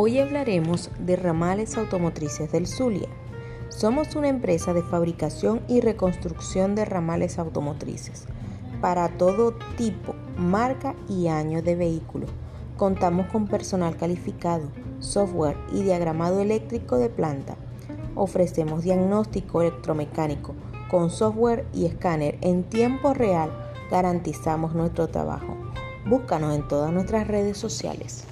Hoy hablaremos de ramales automotrices del Zulia. Somos una empresa de fabricación y reconstrucción de ramales automotrices para todo tipo, marca y año de vehículo. Contamos con personal calificado, software y diagramado eléctrico de planta. Ofrecemos diagnóstico electromecánico con software y escáner en tiempo real. Garantizamos nuestro trabajo. Búscanos en todas nuestras redes sociales.